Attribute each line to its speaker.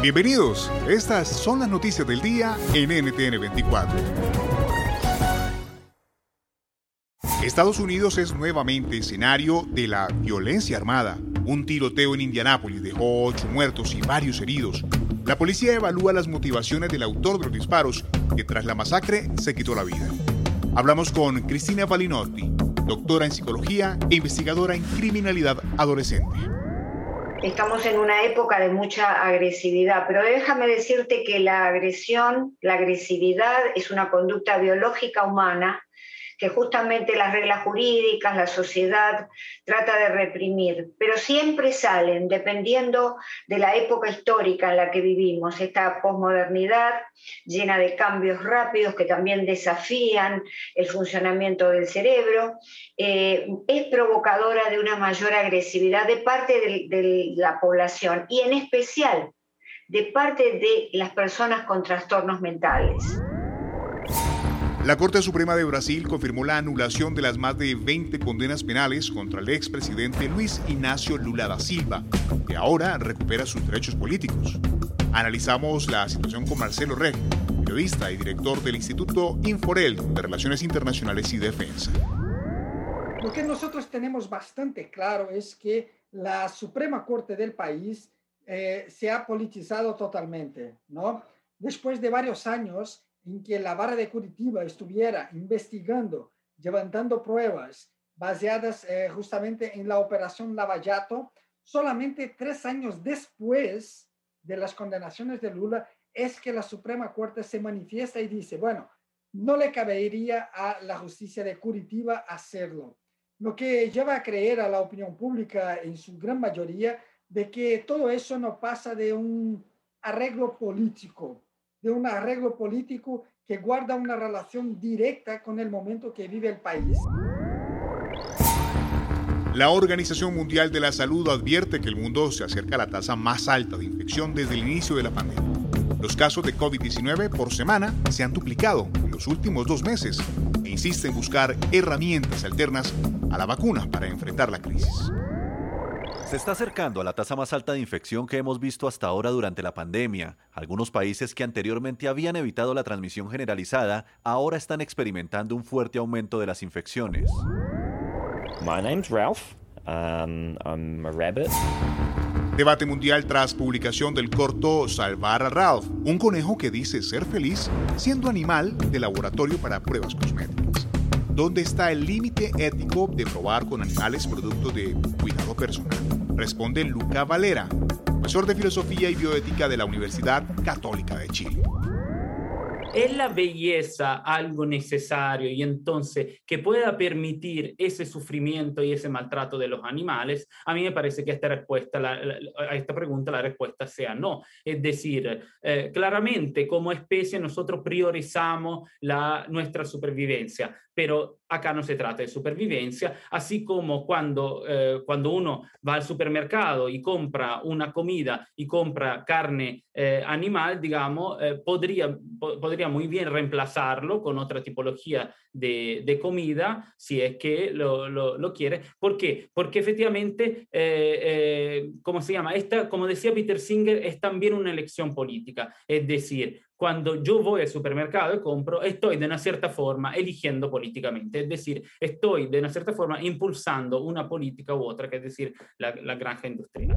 Speaker 1: Bienvenidos, estas son las noticias del día en NTN 24. Estados Unidos es nuevamente escenario de la violencia armada. Un tiroteo en Indianápolis dejó ocho muertos y varios heridos. La policía evalúa las motivaciones del autor de los disparos, que tras la masacre se quitó la vida. Hablamos con Cristina Balinotti, doctora en psicología e investigadora en criminalidad adolescente.
Speaker 2: Estamos en una época de mucha agresividad, pero déjame decirte que la agresión, la agresividad es una conducta biológica humana que justamente las reglas jurídicas, la sociedad trata de reprimir, pero siempre salen dependiendo de la época histórica en la que vivimos, esta posmodernidad llena de cambios rápidos que también desafían el funcionamiento del cerebro, eh, es provocadora de una mayor agresividad de parte de la población y en especial de parte de las personas con trastornos mentales.
Speaker 1: La Corte Suprema de Brasil confirmó la anulación de las más de 20 condenas penales contra el expresidente Luis Ignacio Lula da Silva, que ahora recupera sus derechos políticos. Analizamos la situación con Marcelo Reg, periodista y director del Instituto Inforel de Relaciones Internacionales y Defensa.
Speaker 3: Lo que nosotros tenemos bastante claro es que la Suprema Corte del país eh, se ha politizado totalmente, ¿no? Después de varios años en que la vara de Curitiba estuviera investigando, levantando pruebas basadas eh, justamente en la operación Lavallato, solamente tres años después de las condenaciones de Lula, es que la Suprema Corte se manifiesta y dice, bueno, no le cabería a la justicia de Curitiba hacerlo. Lo que lleva a creer a la opinión pública en su gran mayoría de que todo eso no pasa de un arreglo político, de un arreglo político que guarda una relación directa con el momento que vive el país.
Speaker 1: La Organización Mundial de la Salud advierte que el mundo se acerca a la tasa más alta de infección desde el inicio de la pandemia. Los casos de COVID-19 por semana se han duplicado en los últimos dos meses e insiste en buscar herramientas alternas a la vacuna para enfrentar la crisis.
Speaker 4: Se está acercando a la tasa más alta de infección que hemos visto hasta ahora durante la pandemia. Algunos países que anteriormente habían evitado la transmisión generalizada ahora están experimentando un fuerte aumento de las infecciones.
Speaker 5: My name's Ralph. Um, I'm a rabbit.
Speaker 1: Debate mundial tras publicación del corto Salvar a Ralph, un conejo que dice ser feliz siendo animal de laboratorio para pruebas cosméticas. ¿Dónde está el límite ético de probar con animales producto de cuidado personal? Responde Luca Valera, profesor de Filosofía y Bioética de la Universidad Católica de Chile.
Speaker 6: ¿Es la belleza algo necesario y entonces que pueda permitir ese sufrimiento y ese maltrato de los animales? A mí me parece que esta respuesta, a esta pregunta la respuesta sea no. Es decir, eh, claramente como especie nosotros priorizamos la, nuestra supervivencia, pero acá no se trata de supervivencia, así como cuando, eh, cuando uno va al supermercado y compra una comida y compra carne eh, animal, digamos, eh, podría, podría muy bien reemplazarlo con otra tipología de, de comida si es que lo, lo, lo, quiere. ¿Por qué? Porque efectivamente, ¿cómo se llama? Esta, como decía Peter Singer, es también una elección política. Es decir, cuando yo voy al supermercado y compro, estoy de una cierta forma eligiendo políticamente, es decir, estoy de una cierta forma impulsando una política u otra, que es decir, la, la granja industrial.